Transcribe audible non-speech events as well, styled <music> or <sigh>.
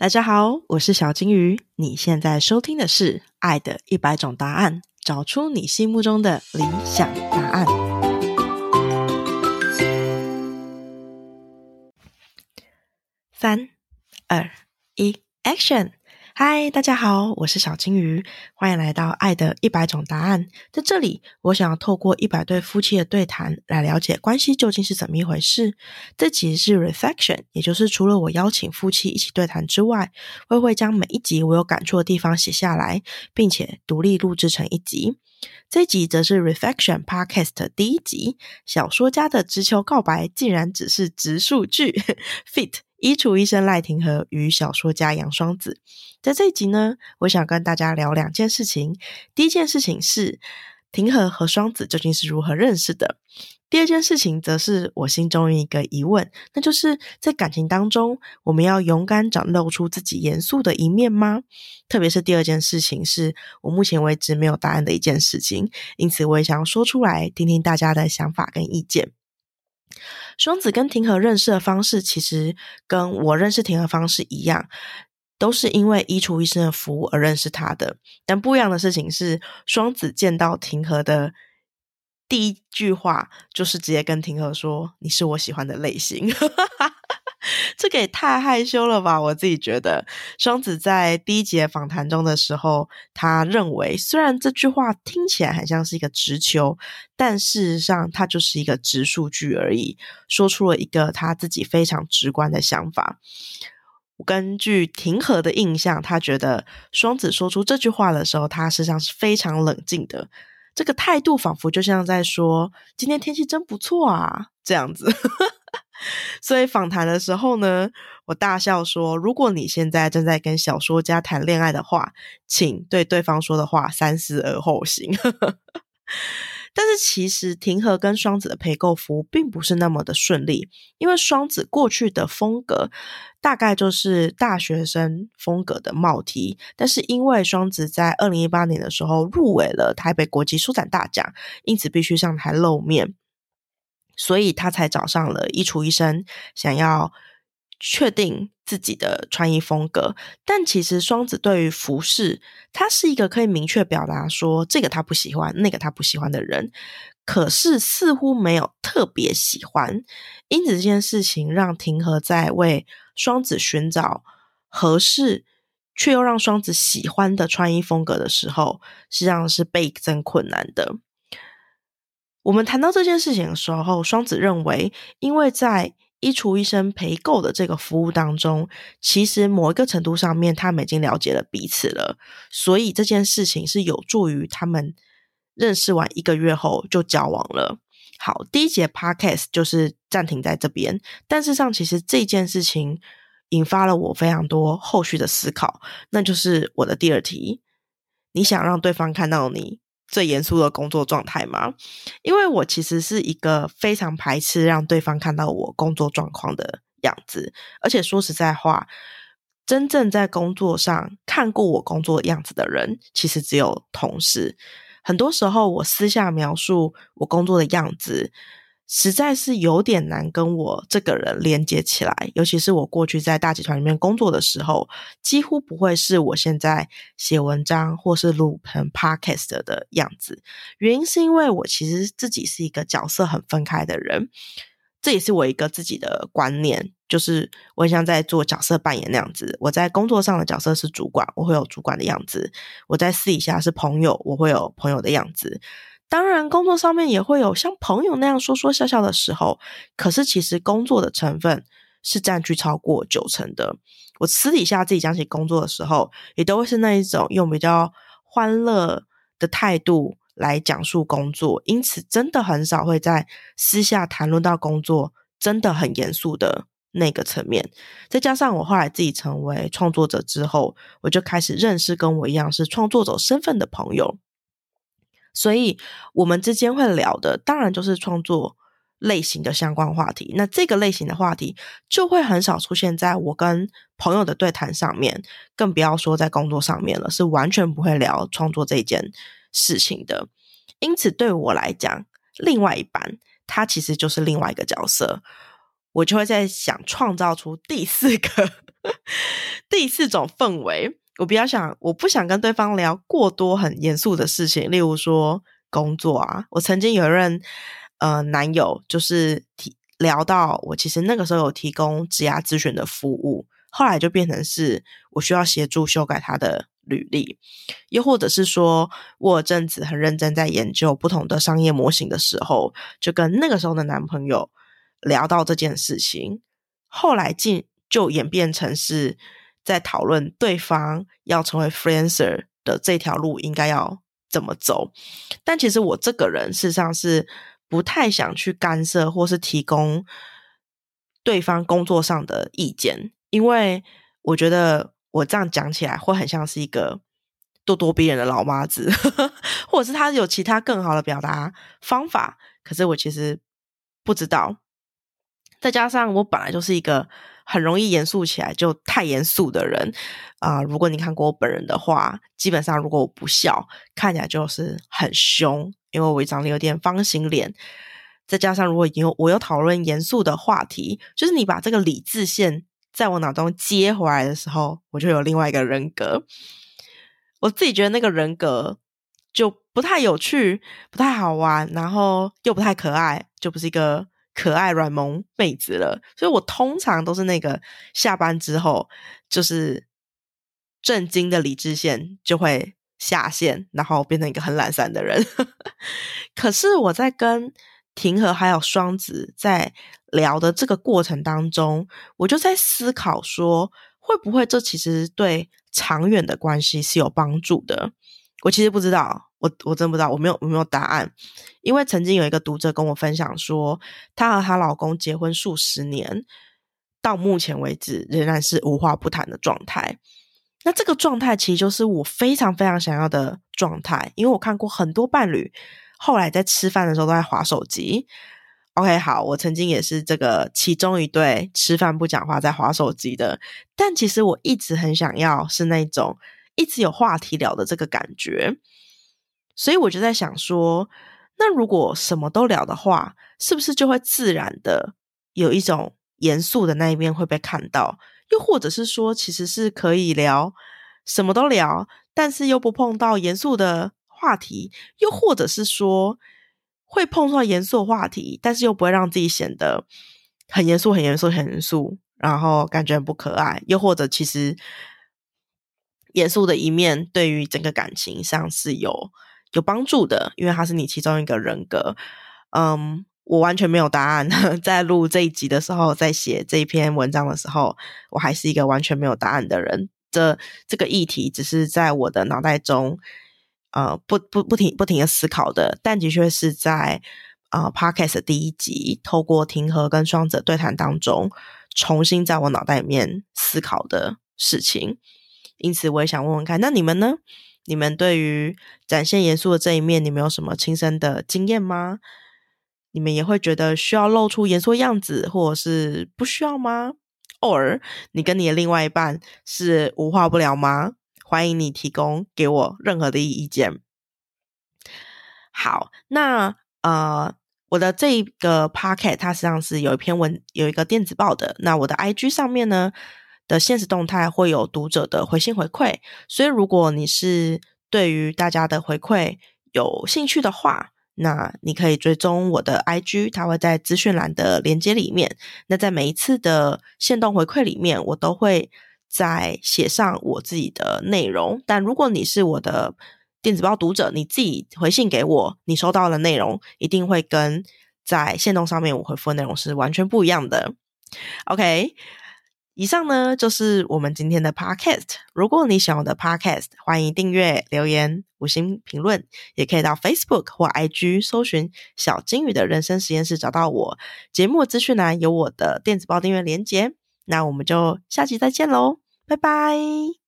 大家好，我是小金鱼。你现在收听的是《爱的一百种答案》，找出你心目中的理想答案。三、二、一，Action！嗨，大家好，我是小金鱼，欢迎来到《爱的一百种答案》。在这里，我想要透过一百对夫妻的对谈，来了解关系究竟是怎么一回事。这集是 Reflection，也就是除了我邀请夫妻一起对谈之外，我会将每一集我有感触的地方写下来，并且独立录制成一集。这集则是 Reflection Podcast 第一集，小说家的直球告白竟然只是直数据 <laughs> Fit。衣橱医生赖廷和与小说家杨双子，在这一集呢，我想跟大家聊两件事情。第一件事情是廷和和双子究竟是如何认识的；第二件事情则是我心中一个疑问，那就是在感情当中，我们要勇敢展露出自己严肃的一面吗？特别是第二件事情，是我目前为止没有答案的一件事情，因此我也想要说出来，听听大家的想法跟意见。双子跟庭和认识的方式，其实跟我认识庭和方式一样，都是因为衣橱医生的服务而认识他的。但不一样的事情是，双子见到庭和的第一句话，就是直接跟庭和说：“你是我喜欢的类型。” <laughs> 这个也太害羞了吧！我自己觉得，双子在第一节访谈中的时候，他认为虽然这句话听起来很像是一个直球，但事实上它就是一个直数据而已，说出了一个他自己非常直观的想法。根据庭和的印象，他觉得双子说出这句话的时候，他实际上是非常冷静的，这个态度仿佛就像在说：“今天天气真不错啊！”这样子。所以访谈的时候呢，我大笑说：“如果你现在正在跟小说家谈恋爱的话，请对对方说的话三思而后行。<laughs> ”但是其实庭和跟双子的陪购服务并不是那么的顺利，因为双子过去的风格大概就是大学生风格的帽 T，但是因为双子在二零一八年的时候入围了台北国际书展大奖，因此必须上台露面。所以他才找上了衣橱医生，想要确定自己的穿衣风格。但其实双子对于服饰，他是一个可以明确表达说这个他不喜欢，那个他不喜欢的人。可是似乎没有特别喜欢，因此这件事情让庭和在为双子寻找合适却又让双子喜欢的穿衣风格的时候，实际上是倍增困难的。我们谈到这件事情的时候，双子认为，因为在衣橱医生陪购的这个服务当中，其实某一个程度上面，他们已经了解了彼此了，所以这件事情是有助于他们认识完一个月后就交往了。好，第一节 podcast 就是暂停在这边，但事实上，其实这件事情引发了我非常多后续的思考，那就是我的第二题：你想让对方看到你？最严肃的工作状态吗？因为我其实是一个非常排斥让对方看到我工作状况的样子，而且说实在话，真正在工作上看过我工作样子的人，其实只有同事。很多时候，我私下描述我工作的样子。实在是有点难跟我这个人连接起来，尤其是我过去在大集团里面工作的时候，几乎不会是我现在写文章或是录成 podcast 的样子。原因是因为我其实自己是一个角色很分开的人，这也是我一个自己的观念，就是我很像在做角色扮演那样子。我在工作上的角色是主管，我会有主管的样子；我在私底下是朋友，我会有朋友的样子。当然，工作上面也会有像朋友那样说说笑笑的时候，可是其实工作的成分是占据超过九成的。我私底下自己讲起工作的时候，也都会是那一种用比较欢乐的态度来讲述工作，因此真的很少会在私下谈论到工作真的很严肃的那个层面。再加上我后来自己成为创作者之后，我就开始认识跟我一样是创作者身份的朋友。所以，我们之间会聊的，当然就是创作类型的相关话题。那这个类型的话题，就会很少出现在我跟朋友的对谈上面，更不要说在工作上面了，是完全不会聊创作这件事情的。因此，对我来讲，另外一半他其实就是另外一个角色。我就会在想创造出第四个 <laughs> 第四种氛围。我比较想，我不想跟对方聊过多很严肃的事情，例如说工作啊。我曾经有一任呃男友，就是提聊到我其实那个时候有提供职涯咨询的服务，后来就变成是我需要协助修改他的履历，又或者是说我有阵子很认真在研究不同的商业模型的时候，就跟那个时候的男朋友聊到这件事情，后来进就演变成是。在讨论对方要成为 freelancer 的这条路应该要怎么走，但其实我这个人事实上是不太想去干涉或是提供对方工作上的意见，因为我觉得我这样讲起来会很像是一个咄咄逼人的老妈子，<laughs> 或者是他有其他更好的表达方法，可是我其实不知道。再加上我本来就是一个。很容易严肃起来，就太严肃的人啊！如果你看过我本人的话，基本上如果我不笑，看起来就是很凶，因为我长得有点方形脸。再加上如果有我有讨论严肃的话题，就是你把这个理智线在我脑中接回来的时候，我就有另外一个人格。我自己觉得那个人格就不太有趣，不太好玩，然后又不太可爱，就不是一个。可爱软萌妹子了，所以我通常都是那个下班之后就是震惊的理智线就会下线，然后变成一个很懒散的人。<laughs> 可是我在跟庭和还有双子在聊的这个过程当中，我就在思考说，会不会这其实对长远的关系是有帮助的？我其实不知道。我我真不知道，我没有我没有答案，因为曾经有一个读者跟我分享说，她和她老公结婚数十年，到目前为止仍然是无话不谈的状态。那这个状态其实就是我非常非常想要的状态，因为我看过很多伴侣后来在吃饭的时候都在划手机。OK，好，我曾经也是这个其中一对吃饭不讲话在划手机的，但其实我一直很想要是那种一直有话题聊的这个感觉。所以我就在想说，那如果什么都聊的话，是不是就会自然的有一种严肃的那一面会被看到？又或者是说，其实是可以聊什么都聊，但是又不碰到严肃的话题？又或者是说，会碰到严肃的话题，但是又不会让自己显得很严肃、很严肃、很严肃，然后感觉很不可爱？又或者其实严肃的一面对于整个感情上是有？有帮助的，因为他是你其中一个人格。嗯，我完全没有答案。<laughs> 在录这一集的时候，在写这一篇文章的时候，我还是一个完全没有答案的人。这这个议题只是在我的脑袋中，呃，不不不停不停的思考的。但的确是在啊，Podcast 第一集透过庭和跟双子对谈当中，重新在我脑袋里面思考的事情。因此，我也想问问看，那你们呢？你们对于展现严肃的这一面，你们有什么亲身的经验吗？你们也会觉得需要露出严肃样子，或者是不需要吗？偶尔，你跟你的另外一半是无话不聊吗？欢迎你提供给我任何的意见。好，那呃，我的这个 p o c k e t 它实际上是有一篇文，有一个电子报的。那我的 IG 上面呢？的现实动态会有读者的回信回馈，所以如果你是对于大家的回馈有兴趣的话，那你可以追踪我的 IG，它会在资讯栏的连接里面。那在每一次的限动回馈里面，我都会在写上我自己的内容。但如果你是我的电子报读者，你自己回信给我，你收到的内容一定会跟在线动上面我回复的内容是完全不一样的。OK。以上呢就是我们今天的 podcast。如果你喜欢我的 podcast，欢迎订阅、留言、五星评论，也可以到 Facebook 或 IG 搜寻“小金鱼的人生实验室”找到我。节目资讯栏有我的电子报订阅连接。那我们就下期再见喽，拜拜。